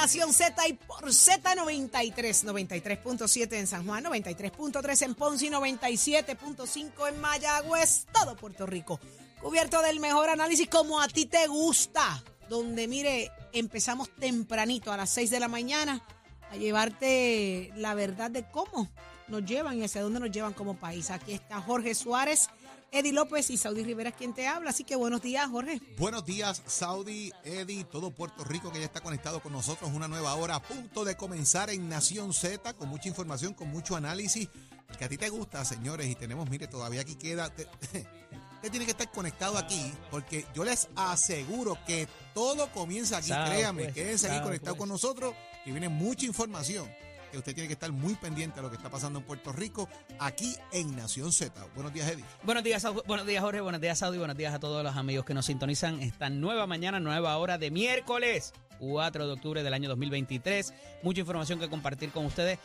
Nación Z y por Z93, 93.7 en San Juan, 93.3 en Ponce y 97.5 en Mayagüez, todo Puerto Rico. Cubierto del mejor análisis como a ti te gusta, donde mire, empezamos tempranito a las 6 de la mañana a llevarte la verdad de cómo nos llevan y hacia dónde nos llevan como país. Aquí está Jorge Suárez, Eddie López y Saudi Rivera quien te habla, así que buenos días Jorge. Buenos días, Saudi, Eddie, todo Puerto Rico que ya está conectado con nosotros. Una nueva hora a punto de comenzar en Nación Z con mucha información, con mucho análisis. El que a ti te gusta, señores, y tenemos, mire, todavía aquí queda. te- Usted tiene que estar conectado aquí porque yo les aseguro que todo comienza aquí. Créame, pues, quédense aquí conectados pues. con nosotros y viene mucha información que usted tiene que estar muy pendiente a lo que está pasando en Puerto Rico aquí en Nación Z. Buenos días, Eddie. Buenos días, buenos días Jorge, buenos días Saudi, buenos días a todos los amigos que nos sintonizan esta nueva mañana, nueva hora de miércoles 4 de octubre del año 2023. Mucha información que compartir con ustedes,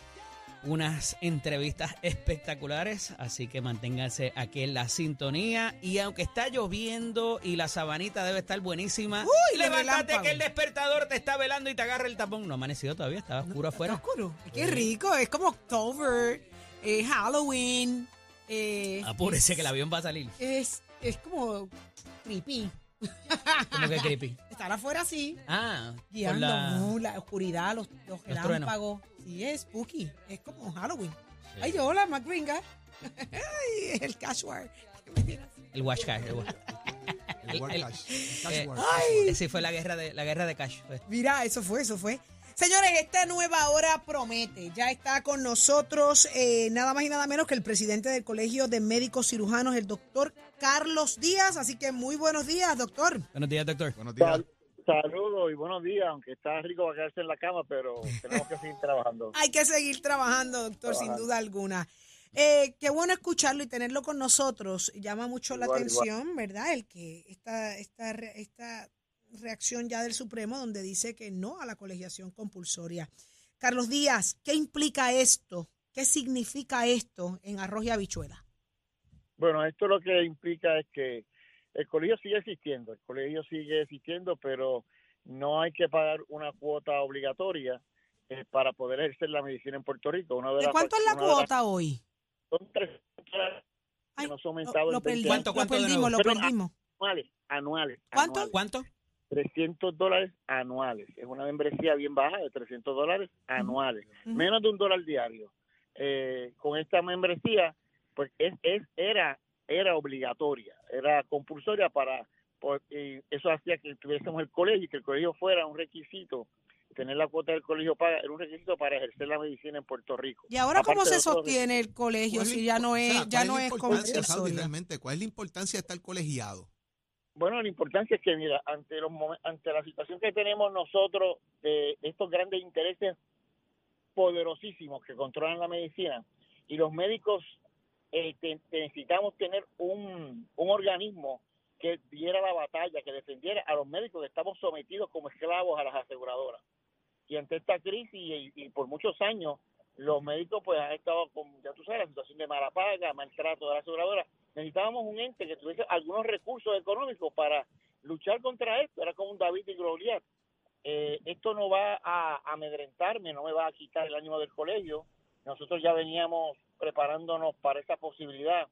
unas entrevistas espectaculares, así que manténganse aquí en la sintonía y aunque está lloviendo y la sabanita debe estar buenísima, Uy, levántate que el despertador te está velando y te agarra el tapón. No ha amanecido todavía, está oscuro Está afuera. oscuro. Qué rico, es como October, eh, Halloween, eh, Apúrese que el avión va a salir. es, es como creepy. Como que creepy. Estar afuera así, Ah, por guiando la- uh, la oscuridad, los, los truenos. relámpagos. Sí, es spooky, es como Halloween. Ay, yo, hola, McGringa. Ay, el casual. el wash cash. el wash. El War el- Cash. Cash eh, War. Ay, Sí, fue la guerra de la guerra de Cash. fue. Mira, eso fue, eso fue. Señores, esta nueva hora promete. Ya está con nosotros eh, nada más y nada menos que el presidente del Colegio de Médicos Cirujanos, el doctor Carlos Díaz. Así que muy buenos días, doctor. Buenos días, doctor. Buenos días. Sal- Saludos y buenos días, aunque está rico quedarse en la cama, pero tenemos que seguir trabajando. Hay que seguir trabajando, doctor, sin duda alguna. Eh, qué bueno escucharlo y tenerlo con nosotros. Llama mucho la Igual, atención, ¿verdad? El que esta, esta, re- esta reacción ya del Supremo donde dice que no a la colegiación compulsoria. Carlos Díaz, ¿qué implica esto? ¿Qué significa esto en arroz y habichuela? Bueno, esto lo que implica es que el colegio sigue existiendo, el colegio sigue existiendo, pero no hay que pagar una cuota obligatoria eh, para poder ejercer la medicina en Puerto Rico. Una de ¿De las- cuánto es la las- cuota hoy? Son tres Ay, que no se ha lo, aumentado lo en 20 perdí, ¿Cuánto, lo perdimos, lo perdimos. anuales, anuales. ¿Cuánto? anuales. ¿Cuánto? 300 dólares anuales. Es una membresía bien baja de 300 dólares anuales. Menos de un dólar diario. Eh, con esta membresía, pues es, es era era obligatoria, era compulsoria para, por- eso hacía que tuviésemos el colegio y que el colegio fuera un requisito, tener la cuota del colegio paga, era un requisito para ejercer la medicina en Puerto Rico. ¿Y ahora cómo se sostiene el colegio ¿Cuál es si ya no o es, sea, ya no es realmente? ¿Cuál es la importancia de estar colegiado? Bueno, la importancia es que, mira, ante los ante la situación que tenemos nosotros de estos grandes intereses poderosísimos que controlan la medicina y los médicos eh, necesitamos tener un, organismo que diera la batalla, que defendiera a los médicos que estamos sometidos como esclavos a las aseguradoras. Y ante esta crisis y, por muchos años, los médicos pues han estado con, ya tú sabes, la situación de mala paga, maltrato de la aseguradora. Necesitábamos un ente que tuviese algunos recursos económicos para luchar contra esto. Era como un David y Goliat. Eh, esto no va a amedrentarme, no me va a quitar el ánimo del colegio. Nosotros ya veníamos preparándonos para esa posibilidad.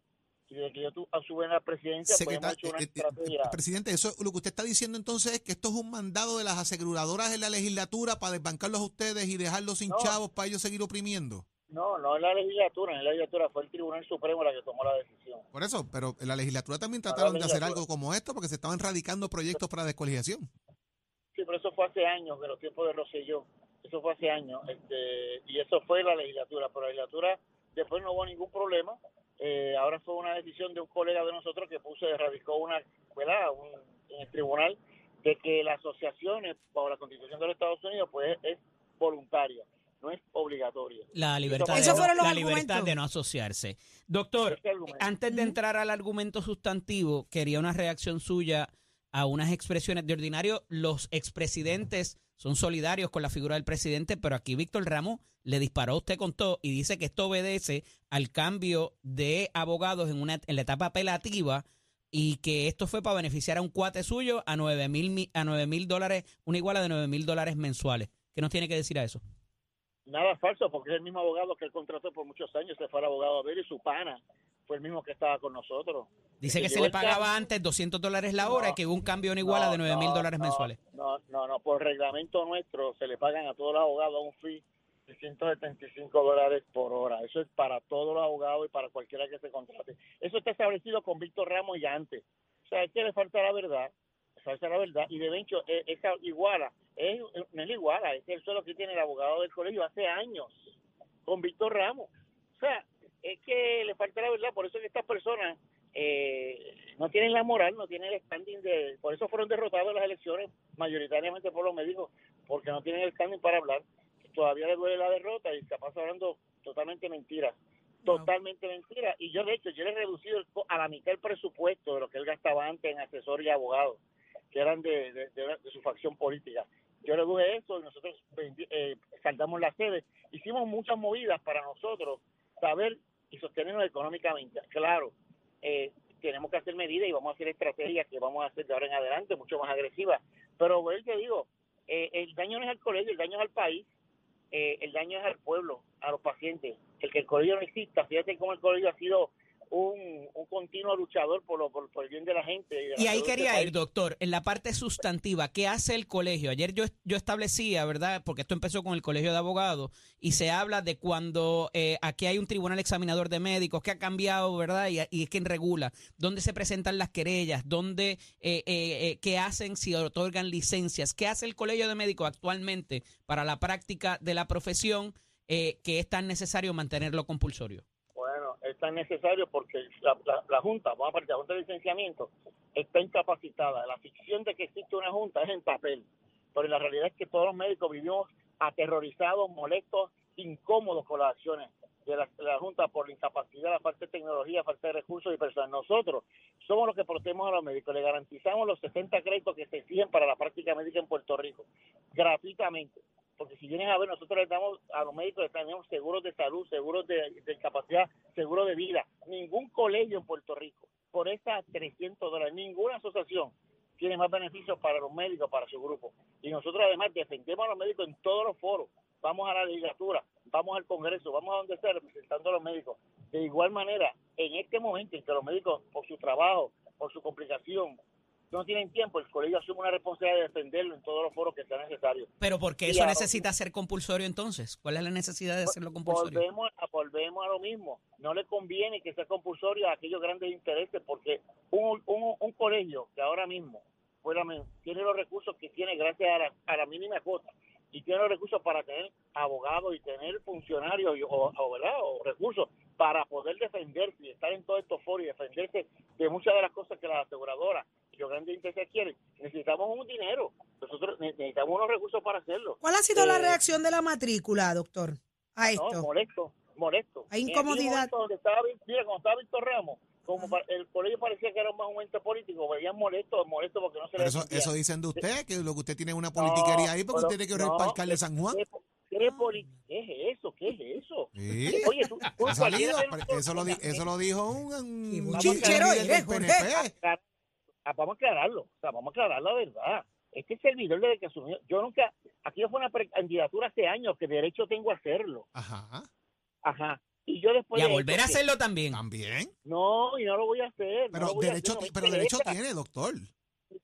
Y desde que yo tu- asume la presidencia, pues Secretario- hecho una eh, eh, estrategia. presidente, eso lo que usted está diciendo entonces es que esto es un mandado de las aseguradoras en la legislatura para desbancarlos a ustedes y dejarlos sin No. chavos para ellos seguir oprimiendo. No, no en la legislatura, en la legislatura fue el Tribunal Supremo la que tomó la decisión. Por eso, pero en la legislatura también trataron de hacer algo como esto porque se estaban radicando proyectos para descolegiación. Sí, pero eso fue hace años, de los tiempos de Rosselló. Eso fue hace años. Este, y eso fue la legislatura. Pero la legislatura después no hubo ningún problema. Eh, ahora fue una decisión de un colega de nosotros que puso, radicó una, ¿verdad? Un, en el tribunal de que las asociaciones bajo la Constitución de los Estados Unidos pues es voluntaria, no es obligatoria. La libertad, de, la libertad de no asociarse. Doctor, antes de entrar al argumento sustantivo, quería una reacción suya a unas expresiones de ordinario. Los expresidentes son solidarios con la figura del presidente, pero aquí Víctor Ramos le disparó a usted con todo y dice que esto obedece al cambio de abogados en, una, en la etapa apelativa y que esto fue para beneficiar a un cuate suyo a nueve mil mi- a nueve mil dólares, una iguala de nueve mil dólares mensuales. ¿Qué nos tiene que decir a eso? Nada falso, porque es el mismo abogado que él contrató por muchos años, se fue el abogado a ver y su pana fue el mismo que estaba con nosotros. Dice que que se le pagaba antes 200 dólares la hora y que hubo un cambio en iguala de No, 9 mil no, dólares mensuales. No, no, no, por reglamento nuestro se le pagan a todos los abogados un fee de 175 dólares por hora. Eso es para todos los abogados y para cualquiera que se contrate. Eso está establecido con Víctor Ramos ya antes. O sea, es que le falta la verdad, le falta la verdad. Y de hecho, eh, esa iguala, es, no es la iguala, es el suelo que tiene el abogado del colegio hace años con Víctor Ramos. O sea, es que le falta la verdad, por eso es que estas personas eh, no tienen la moral, no tienen el standing de... Por eso fueron derrotados en las elecciones, mayoritariamente por los médicos, porque no tienen el standing para hablar. Todavía les duele la derrota y capaz hablando totalmente mentiras. Totalmente mentira. Y yo, de hecho, yo le he reducido el a la mitad el presupuesto de lo que él gastaba antes en asesor y abogados, que eran de, de- de- de su facción política. Yo reduje eso y nosotros eh, saltamos la sede. Hicimos muchas movidas para nosotros saber y sostenernos económicamente. Claro, eh, tenemos que hacer medidas y vamos a hacer estrategias que vamos a hacer de ahora en adelante mucho más agresivas. Pero, bueno, te digo, eh, el daño no es al colegio, el daño es al país, eh, el daño es al pueblo, a los pacientes. El que el colegio no exista, fíjate cómo el colegio ha sido un, un continuo luchador por, lo, por, por el bien de la gente. de la Y ahí este quería país. ir, doctor, en la parte sustantiva, ¿qué hace el colegio? Ayer yo, yo establecía, ¿verdad? Porque esto empezó con el colegio de abogados y se habla de cuando eh, aquí hay un tribunal examinador de médicos que ha cambiado, ¿verdad? Y, y es quien regula, dónde se presentan las querellas, dónde, eh, eh, eh, qué hacen si otorgan licencias, qué hace el colegio de médicos actualmente para la práctica de la profesión eh, que es tan necesario mantenerlo compulsorio. Es tan necesario porque la, Junta, vamos a partir, la Junta de Licenciamiento, está incapacitada. La ficción de que existe una Junta es en papel, pero la realidad es que todos los médicos vivimos aterrorizados, molestos, incómodos con las acciones de la, de la Junta por la incapacidad, la falta de tecnología, falta de recursos y personas. Nosotros somos los que protegemos a los médicos, le garantizamos los 60 créditos que se exigen para la práctica médica en Puerto Rico, gratuitamente. Porque si vienes a ver, nosotros les damos a los médicos, les tenemos seguros de salud, seguros de, de incapacidad, seguro de vida. Ningún colegio en Puerto Rico, por esas 300 dólares, ninguna asociación tiene más beneficios para los médicos, para su grupo. Y nosotros además defendemos a los médicos en todos los foros. Vamos a la legislatura, vamos al Congreso, vamos a donde sea representando a los médicos. De igual manera, en este momento en que los médicos, por su trabajo, por su complicación, no tienen tiempo, el colegio asume una responsabilidad de defenderlo en todos los foros que sea necesario. Pero ¿por qué eso necesita ser compulsorio entonces? ¿Cuál es la necesidad de hacerlo compulsorio? Volvemos a, volvemos a lo mismo. No le conviene que sea compulsorio a aquellos grandes intereses porque un, un, un colegio que ahora mismo men- tiene los recursos que tiene gracias a la, a la mínima cuota y tiene los recursos para tener abogados y tener funcionarios y- o, o, ¿verdad? o recursos para poder defenderse y estar en todos estos foros y defenderse de muchas de las cosas que las aseguradoras y los grandes intereses quieren. Necesitamos un dinero. Nosotros ne- necesitamos unos recursos para hacerlo. ¿Cuál ha sido la Eh, reacción de la matrícula, doctor, a No, esto? molesto, molesto. Hay incomodidad. Donde estaba, mira, cuando estaba Víctor Ramos, como pa- el colegio parecía que era un momento político, veían molesto, molesto porque no se Pero le eso, eso dicen de usted, que lo que usted tiene es una politiquería ahí porque pero- usted tiene que orar no, para el alcalde de San Juan. ¿qué, qué poli- qué es eso? ¿Qué es eso? Sí. Oye, tú, tú Ha salido, eso lo, di- eso lo dijo un, un, un chinchero del. PNP. Ah, vamos a aclararlo, o sea, vamos a aclarar la verdad. Este servidor desde que asumió, yo nunca, aquí fue una candidatura hace años que derecho tengo a hacerlo, Ajá, ajá. Y yo después Y a de volver a hacerlo también. también. No, y no lo voy a hacer. Pero derecho, hacer, no pero derecho tiene, doctor.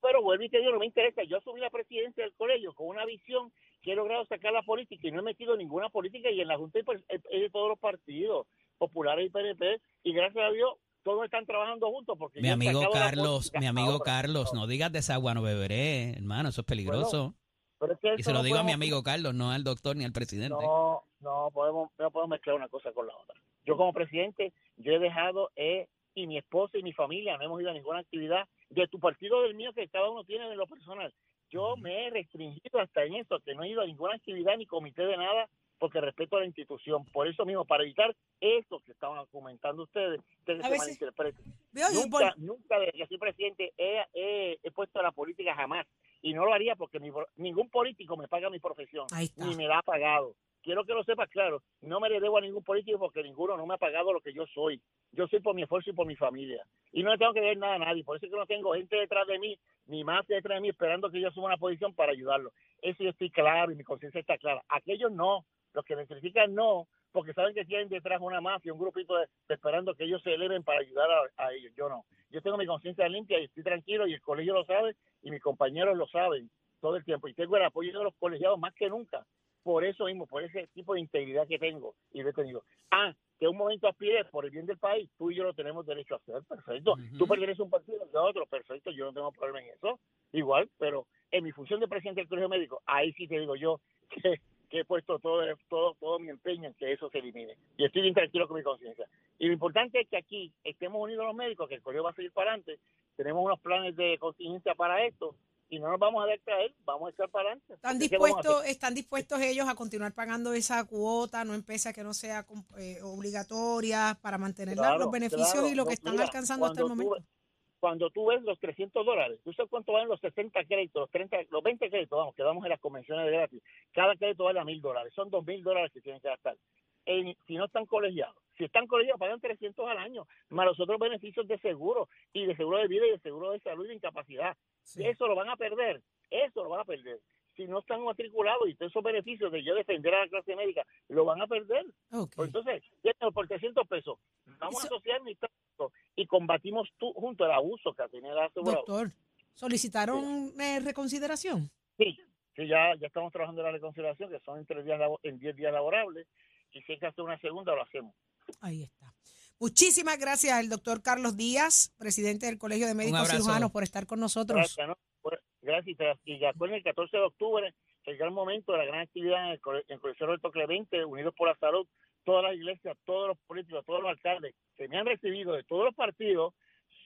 Pero vuelvo y te digo, no me interesa. Yo asumí la presidencia del colegio con una visión que he logrado sacar la política y no he metido ninguna política y en la Junta pues, es es de todos los partidos, populares y PNP, y gracias a Dios todos están trabajando juntos porque Mi amigo Carlos, mi amigo ahora. Carlos, no digas de esa agua no beberé, hermano, eso es peligroso. Pero es que y se lo no digo a mi amigo Carlos, no al doctor ni al presidente. No, no podemos, no podemos mezclar una cosa con la otra. Yo como presidente, yo he dejado, eh, y mi esposa y mi familia no hemos ido a ninguna actividad de tu partido del mío que cada uno tiene de lo personal. Yo me he restringido hasta en eso, que no he ido a ninguna actividad ni comité de nada porque respeto a la institución. Por eso mismo, para evitar esto que estaban comentando ustedes, ustedes se malinterpreten. Nunca, nunca desde que soy presidente he, he- he puesto a la política jamás. Y no lo haría porque mi- ningún político me paga mi profesión, ni me la ha pagado. Quiero que lo sepas claro, no me le debo a ningún político porque ninguno no me ha pagado lo que yo soy. Yo soy por mi esfuerzo y por mi familia. Y no le tengo que ver nada a nadie. Por eso es que no tengo gente detrás de mí, ni más detrás de mí, esperando que yo suba una posición para ayudarlo. Eso yo estoy claro y mi conciencia está clara. Aquellos no, los que me critican no, porque saben que tienen detrás una mafia, un grupito de, esperando que ellos se eleven para ayudar a, a ellos. Yo no. Yo tengo mi conciencia limpia y estoy tranquilo y el colegio lo sabe y mis compañeros lo saben todo el tiempo. Y tengo el apoyo de los colegiados más que nunca. Por eso mismo, por ese tipo de integridad que tengo y lo he tenido. Ah, que un momento aspires por el bien del país, tú y yo lo tenemos derecho a hacer, perfecto. Ujú. Tú perteneces a un partido de otro, perfecto, yo no tengo problema en eso. Igual, pero en mi función de presidente del colegio médico, ahí sí te digo yo que, que he puesto todo, todo, todo mi empeño en que eso se elimine. Y estoy bien tranquilo con mi conciencia. Y lo importante es que aquí estemos unidos los médicos, que el colegio va a seguir para adelante. Tenemos unos planes de contingencia para esto y no nos vamos a dejar caer, vamos a echar para adelante. ¿Están dispuestos, ¿Están dispuestos ellos a continuar pagando esa cuota, no empieza que no sea eh, obligatoria para mantener Claro, los beneficios claro. y lo que No, están mira, alcanzando hasta el tú momento? Cuando tú ves los 300 dólares, ¿tú sabes cuánto valen los 60 créditos, los, 30, los 20 créditos, vamos, que damos en las convenciones de gratis? Cada crédito vale a mil dólares, son dos mil dólares que tienen que gastar. En- si no están colegiados, si están colegiados pagan 300 al año, más los otros beneficios de seguro y de seguro de vida y de seguro de salud y de incapacidad. Sí. Eso lo van a perder, eso lo van a perder. Si no están matriculados y todos esos beneficios de yo defender a la clase médica, lo van a perder. Ok. Pues entonces, por 300 pesos. Vamos Eso- a asociarnos y combatimos tú, junto al abuso que tiene el asegurado. Doctor, ¿solicitaron eh, reconsideración? Sí, sí, ya, ya estamos trabajando en la reconciliación, que son en, tres días, labo- en 10 días laborables, y si hay que hacer una segunda, lo hacemos. Ahí está. Muchísimas gracias al doctor Carlos Díaz, presidente del Colegio de Médicos. Cirujanos, por estar con nosotros. Gracias, ¿no? Gracias. Y recuerden el 14 de octubre, el gran momento de la gran actividad en el, Colegio Roberto Clemente, Unidos por la Salud, todas las iglesias, todos los políticos, todos los alcaldes que me han recibido de todos los partidos,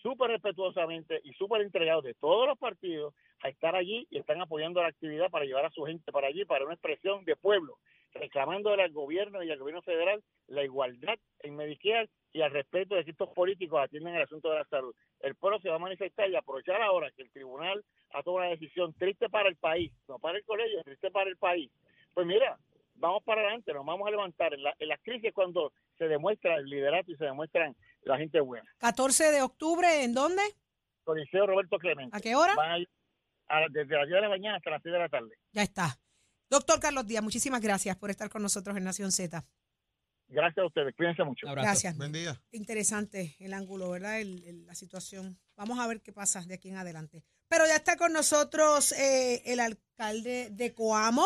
súper respetuosamente y súper entregados de todos los partidos a estar allí y están apoyando la actividad para llevar a su gente para allí, para una expresión de pueblo, reclamándole al gobierno y al gobierno federal la igualdad en Medicare y al respeto de que estos políticos atiendan el asunto de la salud. El pueblo se va a manifestar y aprovechar ahora que el tribunal ha tomado una decisión triste para el país, no para el colegio, triste para el país. Pues mira, vamos para adelante, nos vamos a levantar. En, la- en las crisis cuando se demuestra el liderato y se demuestran la gente buena. 14 de octubre, ¿en dónde? Coliseo Roberto Clemente. ¿A qué hora? Van a a- desde las 10 de la mañana hasta las 6 de la tarde. Ya está. Doctor Carlos Díaz, muchísimas gracias por estar con nosotros en Nación Z. Gracias a ustedes, cuídense mucho. Gracias. Buen día. Interesante el ángulo, ¿verdad? El- el- la situación. Vamos a ver qué pasa de aquí en adelante. Pero ya está con nosotros eh, el alcalde de Coamo.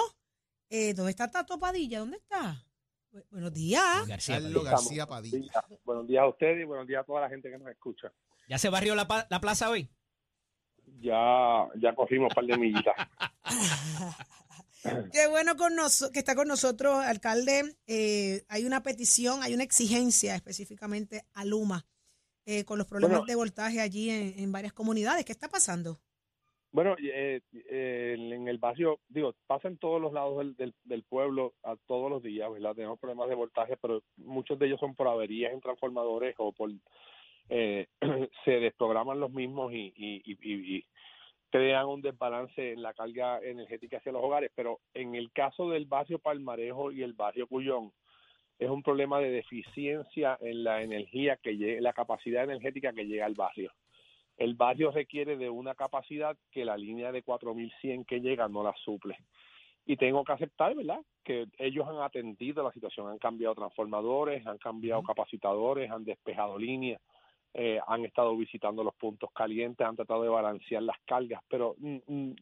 Eh, ¿Dónde está Tato Padilla? ¿Dónde está? Bu- buenos días. García Carlos Padilla. García Padilla. Buenos días a ustedes y buenos días a toda la gente que nos escucha. ¿Ya se barrió la, la plaza hoy? Ya, ya cogimos un par de millitas. Qué bueno con nos- que está con nosotros, alcalde. Eh, hay una petición, hay una exigencia específicamente a Luma eh, con los problemas Bueno. de voltaje allí en, en varias comunidades. ¿Qué está pasando? Bueno, eh, eh, en el barrio, digo, pasa en todos los lados del, del, del pueblo a todos los días, ¿verdad? Tenemos problemas de voltaje, pero muchos de ellos son por averías en transformadores o por eh, se desprograman los mismos y, y, y, y- y crean un desbalance en la carga energética hacia los hogares. Pero en el caso del barrio Palmarejo y el barrio Cuyón, es un problema de deficiencia en la energía que llegue, la capacidad energética que llega al barrio. El barrio requiere de una capacidad que la línea de 4100 que llega no la suple. Y tengo que aceptar, ¿verdad?, que ellos han atendido la situación, han cambiado transformadores, han cambiado capacitadores, han despejado líneas, eh, han estado visitando los puntos calientes, han tratado de balancear las cargas, pero mm, mm,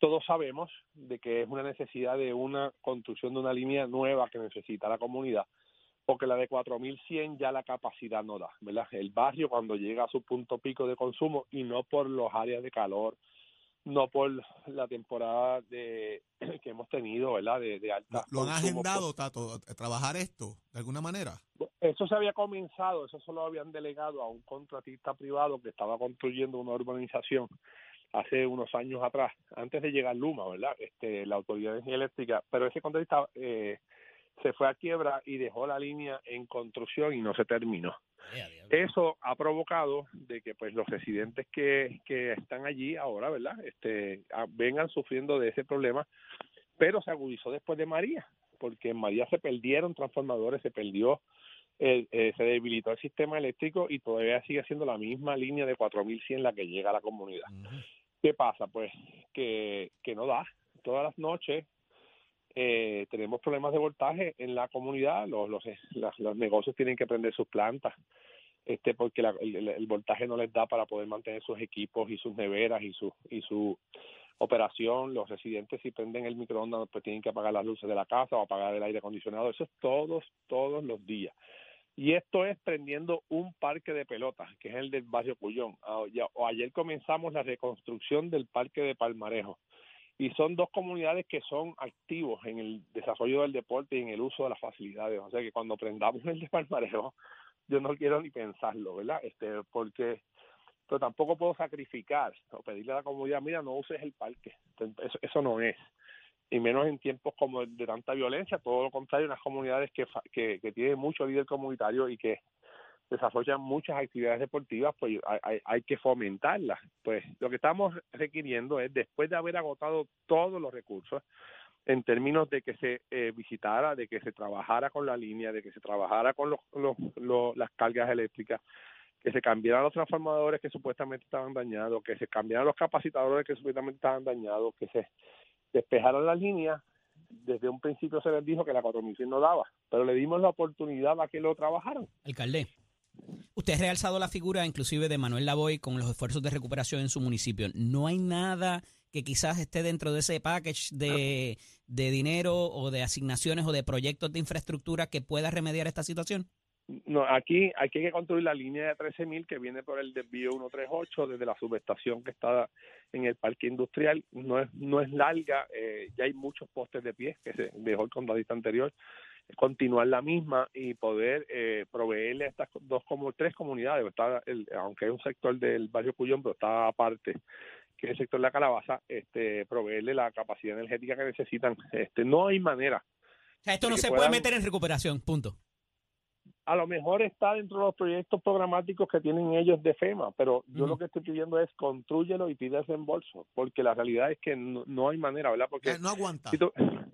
todos sabemos de que es una necesidad de una construcción de una línea nueva que necesita la comunidad, porque la de 4100 ya la capacidad no da, ¿verdad? El barrio cuando llega a su punto pico de consumo y no por los áreas de calor, no por la temporada de que hemos tenido, ¿verdad? De, de alta ¿Lo, han consumo, agendado, Tato, trabajar esto de alguna manera? pues, eso se había comenzado, eso solo habían delegado a un contratista privado que estaba construyendo una urbanización hace unos años atrás, antes de llegar Luma, ¿verdad? Este, la Autoridad de Energía Eléctrica, pero ese contratista eh, se fue a quiebra y dejó la línea en construcción y no se terminó. Eso ha provocado de que pues los residentes que, que están allí ahora, ¿verdad? Este, vengan sufriendo de ese problema, pero se agudizó después de María, porque en María se perdieron transformadores, se perdió eh, eh, se debilitó el sistema eléctrico y todavía sigue siendo la misma línea de 4100 la que llega a la comunidad. ¿Qué pasa? Pues que, que no da. Todas las noches eh, tenemos problemas de voltaje en la comunidad, los, los, los, negocios tienen que prender sus plantas este porque el, voltaje no les da para poder mantener sus equipos y sus neveras y su y su operación los residentes si prenden el microondas pues tienen que apagar las luces de la casa o apagar el aire acondicionado eso es todos todos los días y esto es prendiendo un parque de pelotas, que es el del barrio Cuyón. Ah, o ayer comenzamos la reconstrucción del parque de Palmarejo. Y son dos comunidades que son activos en el desarrollo del deporte y en el uso de las facilidades. O sea que cuando prendamos el de Palmarejo, yo no quiero ni pensarlo, ¿verdad? Este, porque pero tampoco puedo sacrificar o pedirle a la comunidad, mira, no uses el parque. Eso, eso no es y menos en tiempos como de tanta violencia, todo lo contrario, unas comunidades que, que, que tienen mucho líder comunitario y que desarrollan muchas actividades deportivas, pues hay, hay, que fomentarlas. Pues lo que estamos requiriendo es, después de haber agotado todos los recursos, en términos de que se eh, visitara, de que se trabajara con la línea, de que se trabajara con los, los, las cargas eléctricas, que se cambiaran los transformadores que supuestamente estaban dañados, que se cambiaran los capacitadores que supuestamente estaban dañados, que se despejaron la línea, desde un principio se les dijo que la 4000 no daba, pero le dimos la oportunidad a que lo trabajaran. Alcalde, usted ha realzado la figura inclusive de Manuel Lavoy con los esfuerzos de recuperación en su municipio. ¿No hay nada que quizás esté dentro de ese package de, de dinero o de asignaciones o de proyectos de infraestructura que pueda remediar esta situación? No, aquí, hay que construir la línea de 13.000 que viene por el desvío 138 desde la subestación que está en el parque industrial. No es, no es larga, eh, ya hay muchos postes de pie que se dejó el condadista anterior. Continuar la misma y poder eh, proveerle a estas dos como tres comunidades, está el, aunque es un sector del barrio Cuyón, pero está aparte que es el sector de la calabaza, este, proveerle la capacidad energética que necesitan. Este, no hay manera. O sea, esto no se puede meter en recuperación, punto a lo mejor está dentro de los proyectos programáticos que tienen ellos de FEMA, pero yo lo que estoy pidiendo es construyelo y pide reembolso, porque la realidad es que no, hay manera, ¿verdad? Porque no aguanta. Si tú,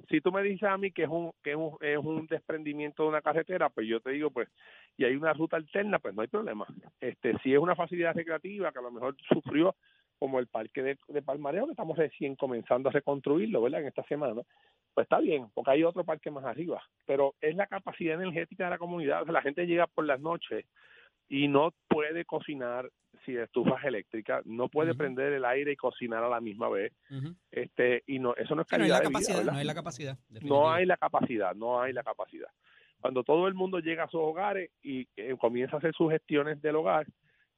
si tú me dices a mí que es un que es un, es un desprendimiento de una carretera, pues yo te digo, pues, y hay una ruta alterna, pues no hay problema. Este, si es una facilidad recreativa que a lo mejor sufrió como el parque de, de Palmareo, que estamos recién comenzando a reconstruirlo, ¿verdad? En esta semana, pues está bien, porque hay otro parque más arriba, pero es la capacidad energética de la comunidad, o sea, la gente llega por las noches y no puede cocinar si estufas eléctricas, no puede prender el aire y cocinar a la misma vez, este y no eso no es calidad no, capacidad, no hay la capacidad, no hay la capacidad, no hay la capacidad. Cuando todo el mundo llega a sus hogares y eh, comienza a hacer sus gestiones del hogar,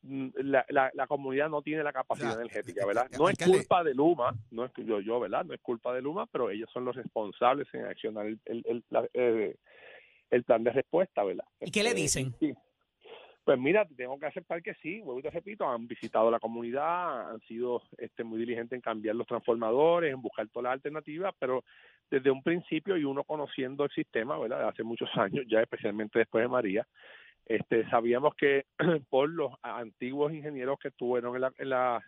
Mm, la, la, comunidad no tiene la capacidad energética, ¿verdad? No es culpa de Luma, no es yo, yo, ¿verdad? No es culpa de Luma, pero ellos son los responsables en accionar el, el, el, eh, el plan de respuesta, ¿verdad? ¿Y qué le este, dicen? Pues mira, tengo que aceptar que sí, vuelvo te repito, han visitado la comunidad, han sido este, muy diligentes en cambiar los transformadores, en buscar todas las alternativas, pero desde un principio y uno conociendo el sistema, ¿verdad? Hace muchos años, ya especialmente después de María, este, sabíamos que por los antiguos ingenieros que estuvieron en la, en la,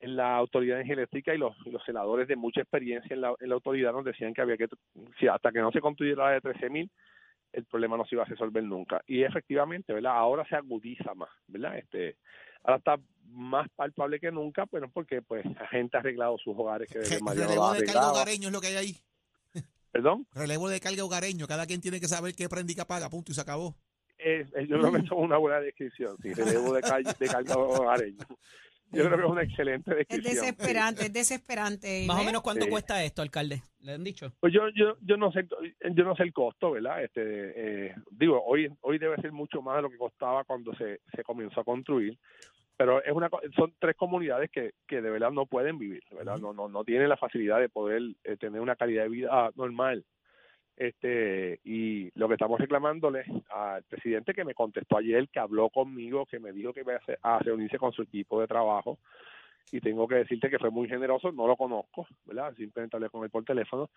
en la autoridad eléctrica y los, los senadores de mucha experiencia en la, en la autoridad nos decían que había que, si hasta que no se construyera la de 13.000, el problema no se iba a resolver nunca. Y efectivamente, ¿verdad? Ahora se agudiza más, ¿verdad? Este, ahora está más palpable que nunca, bueno, porque pues la gente ha arreglado sus hogares que desde Relevo de carga hogareño es lo que hay ahí. ¿Perdón? Relevo de carga hogareño, cada quien tiene que saber qué prendica paga, punto, y se acabó yo creo que eso es una buena descripción, sí, relevo de, calle, de hogareño. Yo creo que es una excelente descripción. Es desesperante, es desesperante. Más o menos cuánto cuesta esto, alcalde. ¿Le han dicho? Pues yo, yo, yo no sé, yo no sé el costo, ¿verdad? Este, eh, digo, hoy, hoy debe ser mucho más de lo que costaba cuando se, se comenzó a construir. Pero es una, son tres comunidades que, que de verdad no pueden vivir, ¿verdad? No, no, no tienen la facilidad de poder eh, tener una calidad de vida normal Este, y lo que estamos reclamándole al presidente que me contestó ayer, que habló conmigo, que me dijo que iba a, reunirse con su equipo de trabajo, y tengo que decirte que fue muy generoso, no lo conozco, ¿verdad? Simplemente hablé con él por teléfono,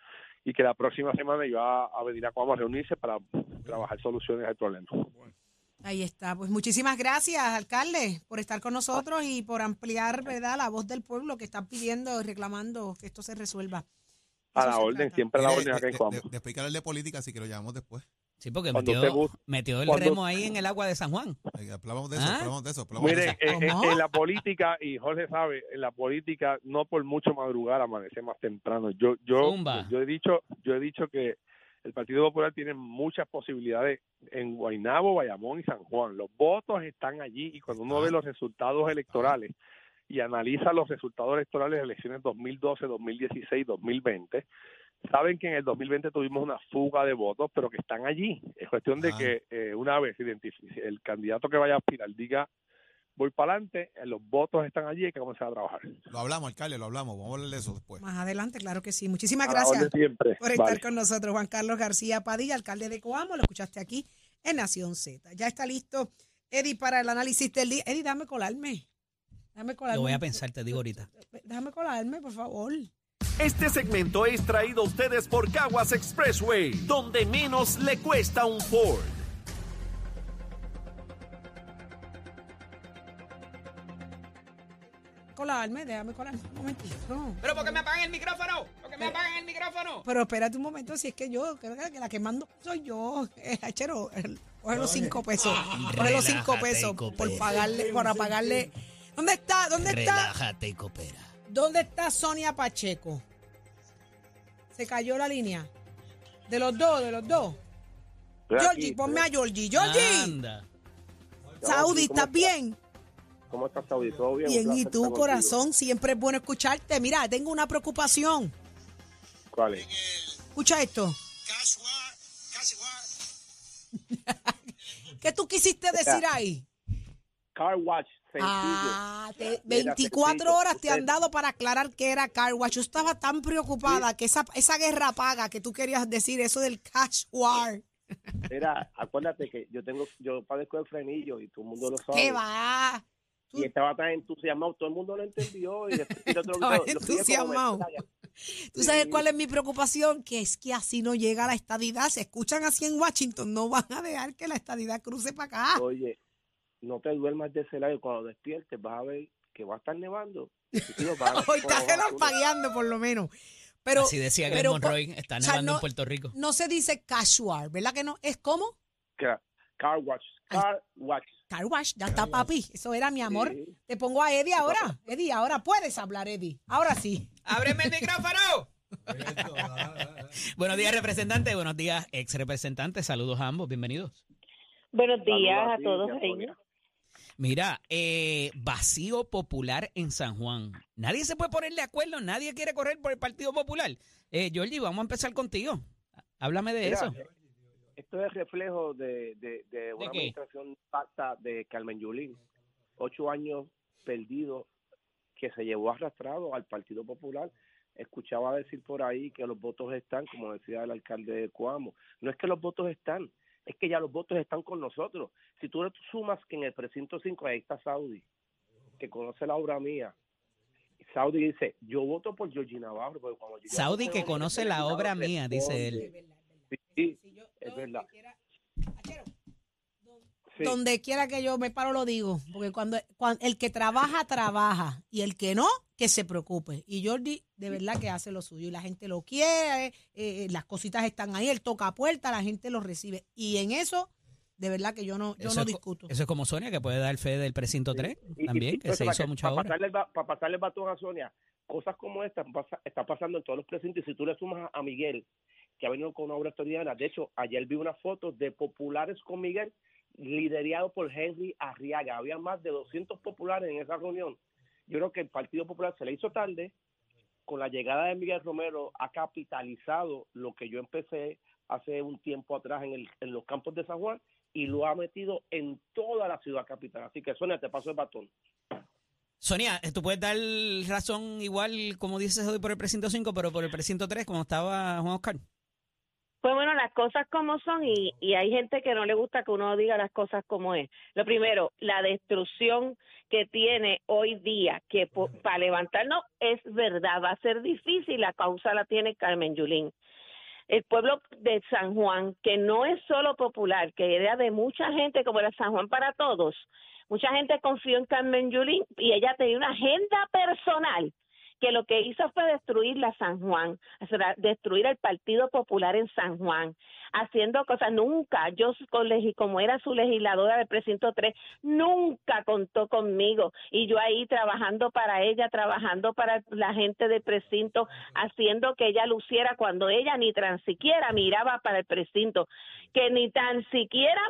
y que la próxima semana iba a venir a Cuamo a reunirse para trabajar soluciones al problema. Ahí está. Pues muchísimas gracias, alcalde, por estar con nosotros y por ampliar, ¿verdad?, la voz del pueblo que están pidiendo y reclamando que esto se resuelva. A la orden, trata. siempre a la Mire, orden acá de, en Cuamo. de- política, así que lo llamamos después. Sí, porque metió, metió el Cuando- remo ahí en el agua de San Juan. Eh, Hablamos de eso, ¿Ah? hablamos de eso. hablamos de Mire, eso. en, en- la política, y Jorge sabe, en la política no por mucho madrugar amanece más temprano. Yo yo Zumba. yo he dicho yo he dicho que el Partido Popular tiene muchas posibilidades en Guaynabo, Bayamón y San Juan. Los votos están allí y cuando uno ve los resultados electorales y analiza los resultados electorales de elecciones 2012, 2016, 2020, saben que en el 2020 tuvimos una fuga de votos, pero que están allí. Es cuestión de Ah. que eh, una vez identifique el candidato que vaya a aspirar diga voy para adelante, eh, los votos están allí, hay que comenzar a trabajar. Lo hablamos, alcalde, lo hablamos. Vamos a hablar de eso después. Más adelante, claro que sí. Muchísimas A gracias por estar Vale. con nosotros. Juan Carlos García Padilla, alcalde de Coamo, lo escuchaste aquí en Nación Z. Ya está listo Eddie para el análisis del día. Eddie, déjame colarme. Déjame colarme. Lo voy a pensar, te digo ahorita. Déjame colarme, por favor. Este segmento es traído a ustedes por Caguas Expressway, donde menos le cuesta un Ford. Colarme, déjame colarme un momentito. ¿Pero por qué me apagan el micrófono? ¿Por qué me apagan el micrófono? Pero espérate un momento, si es que yo, creo que la que mando soy yo. Eh, Achero, el- coge los cinco pesos. Coge los cinco pesos por pagarle, por pagarle. ¿Dónde está? ¿Dónde está? Relájate y coopera. ¿Dónde está Sonia Pacheco? Se cayó la línea. De los dos, de los dos. Estoy Georgie, aquí, ponme a Georgie. Georgie, Anda. Saudi, ¿cómo ¿estás bien? ¿Cómo estás, Saudi? ¿Todo bien? Un Bien, y tú, estar contigo. corazón, siempre es bueno escucharte. Mira, tengo una preocupación. ¿Cuál es? Escucha esto. ¿Qué tú quisiste decir ahí? Car Watch, sencillo. Ah, te- Mira, 24 sencillo. horas te han dado para aclarar que era car wash. Yo estaba tan preocupada que esa, esa guerra paga que tú querías decir, eso del cash war. Mira, acuérdate que yo tengo, yo padezco de frenillo y todo el mundo lo sabe. ¿Qué va? Y estaba tan entusiasmado, todo el mundo lo entendió y después lo- lo como entusiasmado. ¿Tú sabes Sí. cuál es mi preocupación? Que es que así no llega la estadidad. Se escuchan así en Washington, no van a dejar que la estadidad cruce para acá. Oye, no te duermas de ese lado y cuando despiertes vas a ver que va a estar nevando. Hoy está relampagueando por lo menos. Pero, Así decía Greg pero, Monroy, está o sea, nevando no- en Puerto Rico. no se dice casual, ¿verdad que no? ¿Es como? Car, car Watch, Car Watch. Car wash, ya está papi. Eso era mi amor. Sí. Te pongo a Eddie ahora. Eddie, ahora puedes hablar, Eddie. Ahora sí. ¡Ábreme el micrófono! Buenos días, representante. Buenos días, ex representante. Saludos a ambos. Bienvenidos. Buenos días Saludos a ti, todos ellos. Mira, eh, vacío popular en San Juan. Nadie se puede poner de acuerdo, nadie quiere correr por el Partido Popular. Eh, Georgie, vamos a empezar contigo. Háblame de Mira, eso. Esto es reflejo de, de, de una administración pacta de Carmen Yulín. Ocho años perdidos que se llevó arrastrado al Partido Popular. Escuchaba decir por ahí que los votos están, como decía el alcalde de Coamo. No es que los votos están, es que ya los votos están con nosotros. Si tú sumas que en el precinto 5 ahí está Saudi, que conoce la obra mía. Saudi dice, yo voto por Georgie Navarro. porque cuando yo- Saudi que conoce la obra mía, dice él. Sí, sí, es verdad. Sí. Donde quiera que yo me paro lo digo, porque cuando, cuan- el que trabaja, trabaja, y el que no, que se preocupe. Y Jordi de verdad que hace lo suyo, y la gente lo quiere, eh, las cositas están ahí, él toca puerta, la gente lo recibe. Y en eso, de verdad que yo no, yo Eso no es discuto. Eso es como Sonia, que puede dar fe del precinto 3 Y- y- también, y- que se hizo mucha para obra. Pasarle para pasarle el batón a Sonia, cosas como esta pasa, está pasando en todos los precintos. Y si tú le sumas a, a Miguel, que ha venido con una obra extraordinaria, de hecho, ayer vi una foto de populares con Miguel, liderado por Henry Arriaga. Había más de 200 populares en esa reunión. Yo creo que el Partido Popular se le hizo tarde. Con la llegada de Miguel Romero, ha capitalizado lo que yo empecé hace un tiempo atrás en, el, en los campos de San Juan y lo ha metido en toda la ciudad capital. Así que, Sonia, te paso el batón. Sonia, eh, tú puedes dar razón igual, como dices hoy, por el precinto 5, pero por el precinto 3, como estaba Juan Oscar. Pues bueno, las cosas como son y, y hay gente que no le gusta que uno diga las cosas como es. Lo primero, la destrucción que tiene hoy día, que para levantarnos es verdad, va a ser difícil, la causa la tiene Carmen Yulín. El pueblo de San Juan, que no es solo popular, que era de mucha gente, como era San Juan para todos, mucha gente confió en Carmen Yulín y ella tenía una agenda personal que lo que hizo fue destruir la San Juan, o sea, destruir el Partido Popular en San Juan, haciendo cosas. Nunca, yo como era su legisladora del precinto 3, nunca contó conmigo. Y yo ahí trabajando para ella, trabajando para la gente del precinto, haciendo que ella luciera cuando ella ni tan siquiera miraba para el precinto, que ni tan siquiera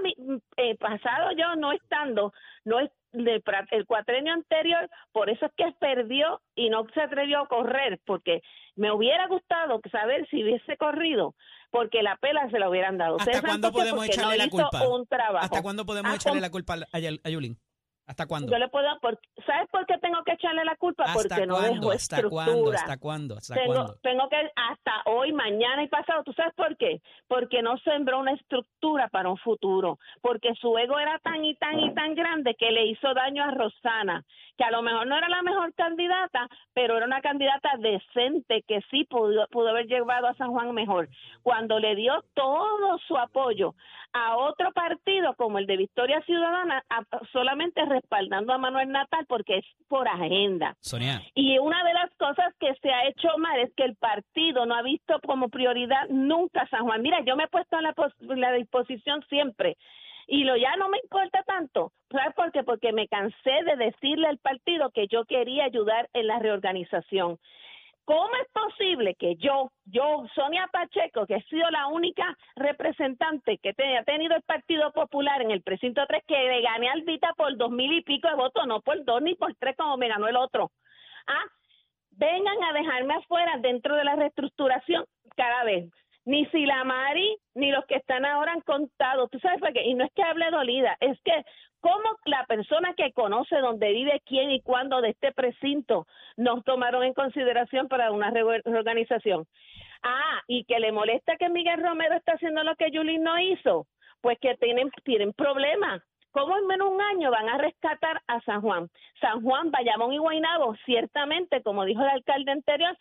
eh, pasado yo no estando, no es del pra- el cuatrenio anterior, por eso es que perdió y no se atrevió a correr, porque me hubiera gustado saber si hubiese corrido, porque la pela se la hubieran dado. ¿Hasta ¿Ustedes saben cuándo podemos echarle no la culpa? un trabajo. ¿Hasta cuándo podemos Ah, echarle la culpa a, a Yulín? ¿Hasta cuándo? Yo le puedo, por- ¿sabes por qué tengo que echarle la culpa? ¿Hasta Porque no cuándo? dejó ¿Hasta estructura. cuándo? ¿Hasta cuándo? ¿Hasta tengo, cuándo? tengo que hasta hoy, mañana y pasado. ¿Tú sabes por qué? Porque no sembró una estructura para un futuro. Porque su ego era tan y tan y tan grande que le hizo daño a Rosana, que a lo mejor no era la mejor candidata, pero era una candidata decente que sí pudo, pudo haber llevado a San Juan mejor. Cuando le dio todo su apoyo a otro partido como el de Victoria Ciudadana, a- solamente respaldando a Manuel Natal porque es por agenda. Sonia, Y una de las cosas que se ha hecho mal es que el partido no ha visto como prioridad nunca San Juan. Mira, yo me he puesto en la, la disposición siempre y lo ya no me importa tanto. ¿Sabes por qué? Porque me cansé de decirle al partido que yo quería ayudar en la reorganización. ¿Cómo es posible que yo, yo, Sonia Pacheco, que he sido la única representante que te- ha tenido el Partido Popular en el precinto 3, que le gané al Vita por dos mil y pico de votos, no por dos ni por tres como me ganó el otro? Ah, vengan a dejarme afuera dentro de la reestructuración cada vez. Ni Silamari ni los que están ahora han contado. ¿Tú sabes por qué? Y no es que hable dolida, es que como la persona que conoce dónde vive quién y cuándo de este precinto nos tomaron en consideración para una re- reorganización. Ah, y que le molesta que Miguel Romero está haciendo lo que Yulín no hizo, pues que tienen, tienen problemas. ¿Cómo en menos un año van a rescatar a San Juan? San Juan, Bayamón y Guaynabo, ciertamente, como dijo el alcalde anterior,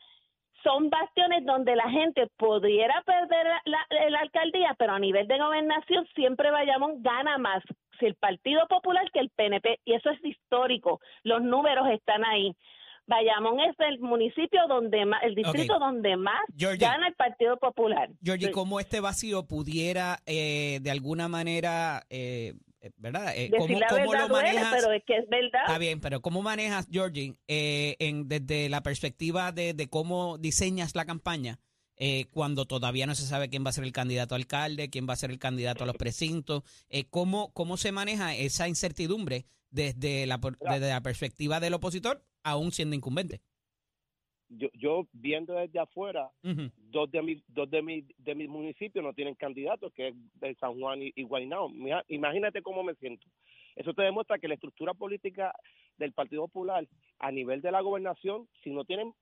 son bastiones donde la gente pudiera perder la, la- la alcaldía, pero a nivel de gobernación siempre Bayamón gana más si el Partido Popular que el PNP, y eso es histórico, los números están ahí. Bayamón es el municipio donde más, el distrito donde más Georgie. gana el Partido Popular. Georgie, Sí. ¿cómo este vacío pudiera eh, de alguna manera, eh, ¿verdad? Eh, ¿Cómo, lo duele, manejas? pero es que es verdad. Está bien, pero ¿cómo manejas, Georgie, eh, en, desde la perspectiva de, de cómo diseñas la campaña eh, cuando todavía no se sabe quién va a ser el candidato a alcalde, quién va a ser el candidato a los precintos? Eh, ¿cómo, ¿Cómo se maneja esa incertidumbre desde la, desde la perspectiva del opositor, aún siendo incumbente? Yo, yo viendo desde afuera, dos de mis dos de mis de mis municipios no tienen candidatos que es de San Juan y, y Guaynabo Mira, imagínate cómo me siento. Eso te demuestra que la estructura política del Partido Popular a nivel de la gobernación si no tienen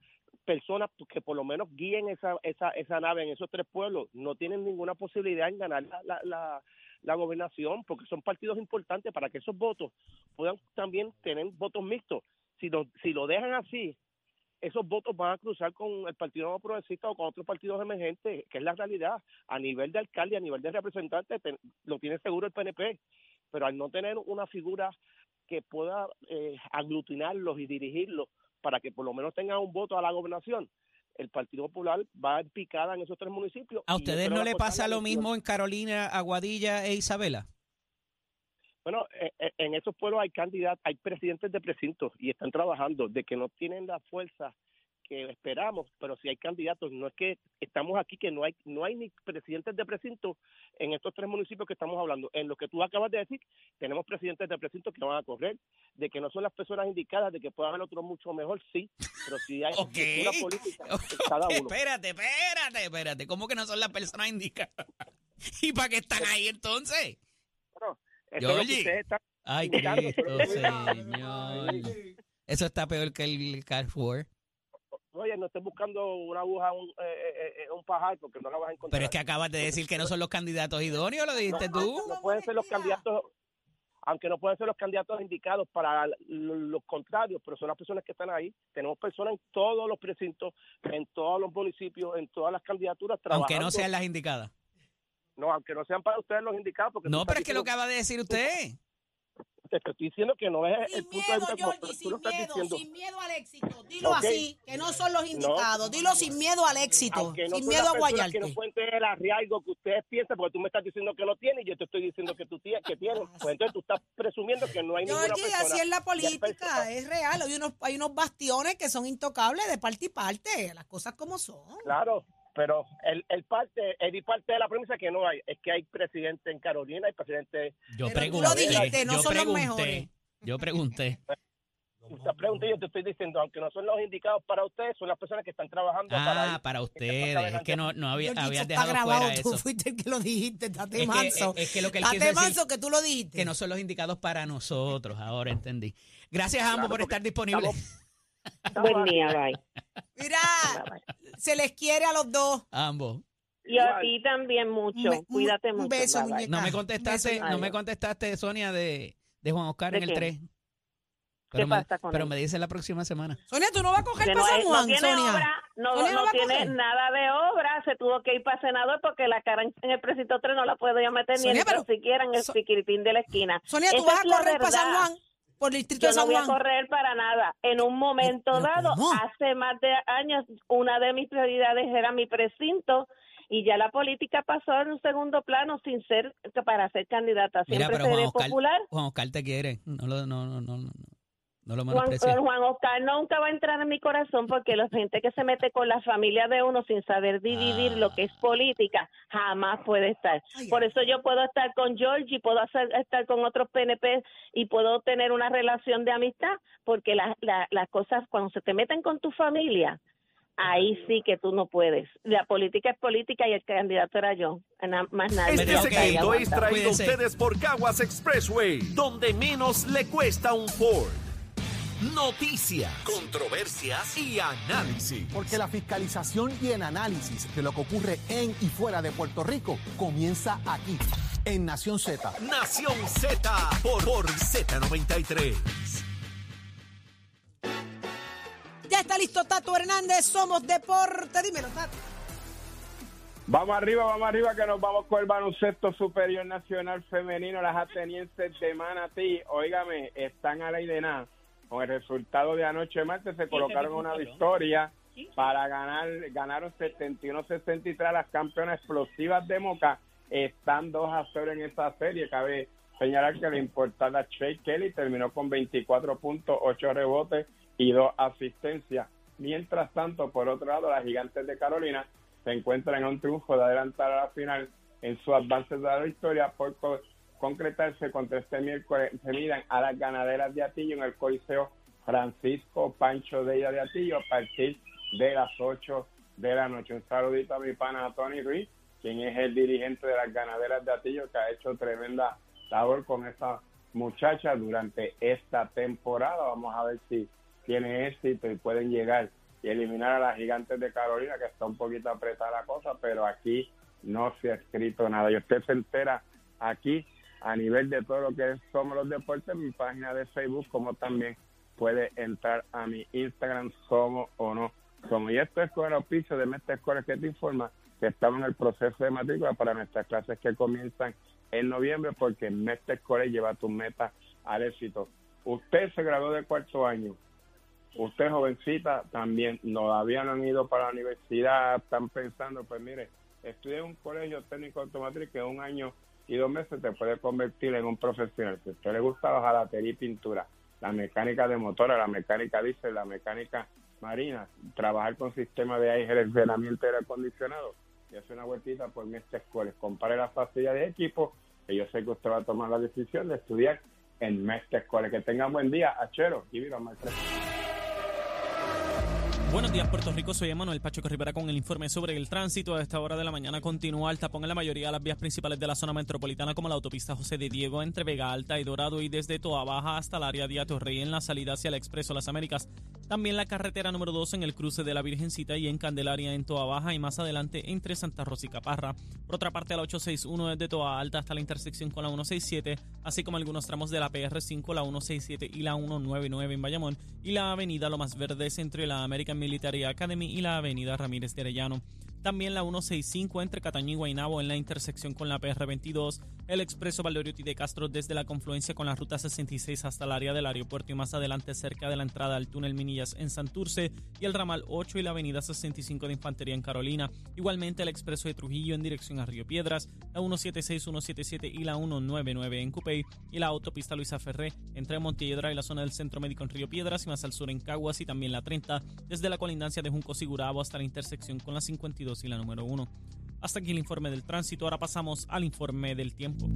personas que por lo menos guíen esa esa esa nave en esos tres pueblos no tienen ninguna posibilidad en ganar la, la, la, la gobernación porque son partidos importantes para que esos votos puedan también tener votos mixtos. Si lo, si lo dejan así esos votos van a cruzar con el Partido Nuevo Progresista o con otros partidos emergentes, que es la realidad. A nivel de alcalde, a nivel de representante, te- lo tiene seguro el PNP, pero al no tener una figura que pueda eh, aglutinarlos y dirigirlos para que por lo menos tengan un voto a la gobernación, el Partido Popular va en picada en esos tres municipios. ¿A ustedes no le pasa lo mismo en Carolina, Aguadilla e Isabela? Bueno, eh, eh, en esos pueblos hay candidatos, hay presidentes de precintos y están trabajando de que no tienen la fuerza que esperamos, pero si hay candidatos, no es que estamos aquí que no hay no hay ni presidentes de precinto en estos tres municipios que estamos hablando. En lo que tú acabas de decir, tenemos presidentes de precintos que van a correr, de que no son las personas indicadas, de que pueda haber otro mucho mejor, sí, pero si hay Ok. estructura política, es cada uno. Espérate, espérate, espérate. ¿Cómo que no son las personas indicadas? ¿Y para qué están ahí entonces? Eso es lo que Georgie. ustedes están Ay, indicando, Cristo, pero- señor. Eso está peor que el Carrefour. oye, no estés buscando una aguja, un, eh, eh, eh, un pajar, porque no la vas a encontrar. Pero es que acabas de decir que no son los candidatos idóneos, lo dijiste no, tú. no pueden ser los candidatos, aunque no pueden ser los candidatos indicados para los contrarios, pero son las personas que están ahí. Tenemos personas en todos los precintos, en todos los municipios, en todas las candidaturas trabajando. Aunque no sean las indicadas. No, aunque no sean para ustedes los indicados, porque No, pero es que lo diciendo- acaba de decir usted. te estoy diciendo que no es el Sin punto de miedo, vista como Georgie, sin miedo, diciendo. sin miedo al éxito. Dilo Ok. así, que no son los indicados. Dilo sin miedo al éxito, no sin miedo a personas que guayarte. no pueden tener el arriesgo que ustedes piensan, porque tú me estás diciendo que no tienen y yo te estoy diciendo que tú tienes, que tienes. Pues entonces tú estás presumiendo que no hay ninguna Georgie, persona. así es la política, es real. Hay unos, hay unos bastiones que son intocables de parte y parte, las cosas como son. Claro, pero el, el parte, el parte de la premisa que no hay, es que hay presidente en Carolina, hay presidente, Yo Pero tú pregunté. lo dijiste, no yo son los pregunté. mejores. Yo pregunté. usted pregunta y yo te estoy diciendo, aunque no son los indicados para ustedes, son las personas que están trabajando para Ah, para ustedes. Es que no, no había, habías dejado grabado, fuera tú eso. fuiste el que lo dijiste, date Es que- manso. es que lo que él decir- manso que tú lo dijiste. Que no son los indicados para nosotros. Ahora entendí. Gracias a ambos Claro, por estar disponibles. estamos Buen día, bye. Mira, se les quiere a los dos. Ambos. Y a ti también mucho. Un Cuídate un mucho. beso, bye, bye. No me Beso, contestaste, no me contestaste, Sonia, de, de Juan Oscar ¿De en el qué? 3. ¿Qué Pero, me, pasa con pero él? me dice la próxima semana. Sonia, tú no vas a coger Que para no, San no Juan, tiene Sonia. obra, no, Sonia no no tiene nada de obra, se tuvo que ir para senador porque la cara en, el precinto 3 no la puedo ya meter ni Sonia, en pero- siquiera en el So- piquiritín de la esquina. Sonia, tú Esa vas a correr para San. Juan, por el distrito Yo no voy a Juan. correr para nada. En un momento Pero, dado, ¿cómo? hace más de años, una de mis prioridades era mi precinto y ya la política pasó en un segundo plano sin ser para ser candidata. Mira, Siempre pero Juan seré Oscar, popular. Juan Oscar te quiere. No lo, no, no, no, no, no lo Juan, eh, Juan Oscar nunca va a entrar en mi corazón porque la gente que se mete con la familia de uno sin saber dividir Ah. lo que es política jamás puede estar. Ay, Por eso yo puedo estar con George y puedo hacer, estar con otros PNP y puedo tener una relación de amistad porque la- la- las cosas cuando se te meten con tu familia ahí sí que tú no puedes. La política es política y el candidato era yo, na- más nadie. Este segmento es traído a ustedes por Caguas Expressway, donde menos le cuesta un Ford. Noticias, controversias y análisis. Porque la fiscalización y el análisis de lo que ocurre en y fuera de Puerto Rico comienza aquí, en Nación Z. Nación Z por, por Z93. Ya está listo Tato Hernández, somos deporte. Dímelo, Tato. Vamos arriba, vamos arriba, que nos vamos con el baloncesto superior nacional femenino. Las atenienses de Manatí, óigame, están a la idea. Con el resultado de anoche martes se colocaron una victoria para ganar, ganaron 71-63 las campeonas explosivas de Moca. Están 2 a 0 en esta serie. Cabe señalar que la importada Shea Kelly terminó con 24 puntos, 8 rebotes y 2 asistencias. Mientras tanto, por otro lado, las gigantes de Carolina se encuentran en un triunfo de adelantar a la final en su avance de la victoria por concretarse contra este miércoles. Se miran a las ganaderas de Atillo en el Coliseo Francisco Pancho de ella de Atillo a partir de las 8 de la noche. Un saludito a mi pana Tony Ruiz, quien es el dirigente de las ganaderas de Atillo, que ha hecho tremenda labor con esa muchacha durante esta temporada. Vamos a ver si tiene éxito y pueden llegar y eliminar a las gigantes de Carolina, que está un poquito apretada la cosa, pero aquí no se ha escrito nada. Y usted se entera aquí a nivel de todo lo que somos los deportes, mi página de Facebook, como también puede entrar a mi Instagram, somos o no somos. Y esto es con el auspicio de Mestre Escuela que te informa que estamos en el proceso de matrícula para nuestras clases que comienzan en noviembre, porque Mestre Escuela lleva tu meta al éxito. Usted se graduó de cuarto año, usted jovencita también todavía no han ido para la universidad, están pensando, pues mire, estudia en un colegio técnico automotriz que un año y dos meses te puede convertir en un profesional. Si a usted le gusta la jalatería y pintura, la mecánica de motora, la mecánica diésel, la mecánica marina, trabajar con sistemas de aire, entrenamiento aire acondicionado, y hace una vueltita por Mestre Escuela, compare las facilidades de equipo, que yo sé que usted va a tomar la decisión de estudiar en Mestre Escuela. Que tengan buen día, Achero, y viva Maestro. Buenos días, Puerto Rico. Soy Emanuel Pacheco Rivera con el informe sobre el tránsito. A esta hora de la mañana continúa el tapón en la mayoría de las vías principales de la zona metropolitana, como la autopista José de Diego entre Vega Alta y Dorado y desde Toa Baja hasta el área de Atorrey en la salida hacia el Expreso Las Américas. También la carretera número 2 en el cruce de la Virgencita y en Candelaria en Toa Baja y más adelante entre Santa Rosa y Caparra. Por otra parte, la 861 desde Toa Alta hasta la intersección con la 167, así como algunos tramos de la PR5, la 167 y la 199 en Bayamón y la avenida Lomas Verdes entre la American Military Academy y la avenida Ramírez de Arellano. También la 165 entre Cataño y Guaynabo en la intersección con la PR22, el expreso Valdoriotti de Castro desde la confluencia con la ruta 66 hasta el área del aeropuerto y más adelante cerca de la entrada al túnel Minillas en Santurce y el ramal 8 y la avenida 65 de Infantería en Carolina. Igualmente el expreso de Trujillo en dirección a Río Piedras, la 176, 177 y la 199 en Cupey y la autopista Luisa Ferré entre Montiedra y la zona del Centro Médico en Río Piedras y más al sur en Caguas y también la 30 desde la colindancia de Junco Sigurabo hasta la intersección con la 52 y la número 1. Hasta aquí el informe del tránsito, ahora pasamos al informe del tiempo.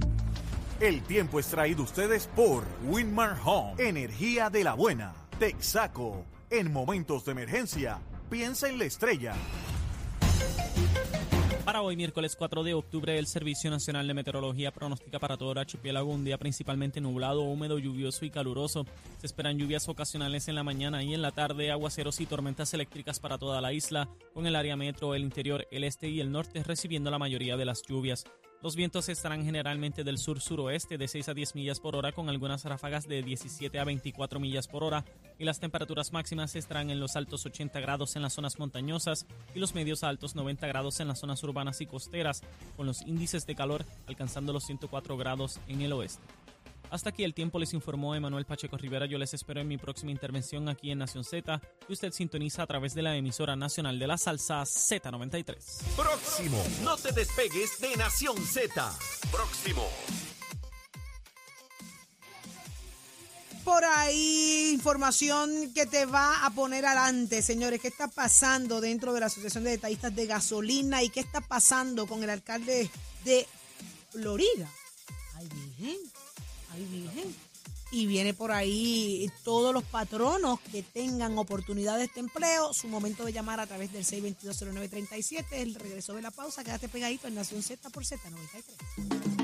El tiempo es traído ustedes por Winmar Home, energía de la buena. Texaco, en momentos de emergencia, piensa en la estrella. Para hoy, miércoles 4 de octubre, el Servicio Nacional de Meteorología pronostica para todo el archipiélago un día principalmente nublado, húmedo, lluvioso y caluroso. Se esperan lluvias ocasionales en la mañana y en la tarde, aguaceros y tormentas eléctricas para toda la isla, con el área metro, el interior, el este y el norte recibiendo la mayoría de las lluvias. Los vientos estarán generalmente del sur-suroeste de 6 a 10 millas por hora con algunas ráfagas de 17 a 24 millas por hora y las temperaturas máximas estarán en los altos 80 grados en las zonas montañosas y los medios a altos 90 grados en las zonas urbanas y costeras con los índices de calor alcanzando los 104 grados en el oeste. Hasta aquí el tiempo les informó Emanuel Pacheco Rivera. Yo les espero en mi próxima intervención aquí en Nación Z, que usted sintoniza a través de la emisora nacional de la salsa Z93. Próximo. No te despegues de Nación Z. Próximo. Por ahí información que te va a poner adelante, señores. ¿Qué está pasando dentro de la Asociación de Detallistas de Gasolina y qué está pasando con el alcalde de Florida? Ay, virgen. Y viene por ahí todos los patronos que tengan oportunidades de empleo. Su momento de llamar a través del 6220937. El regreso de la pausa. Quédate pegadito en Nación Z por Z93.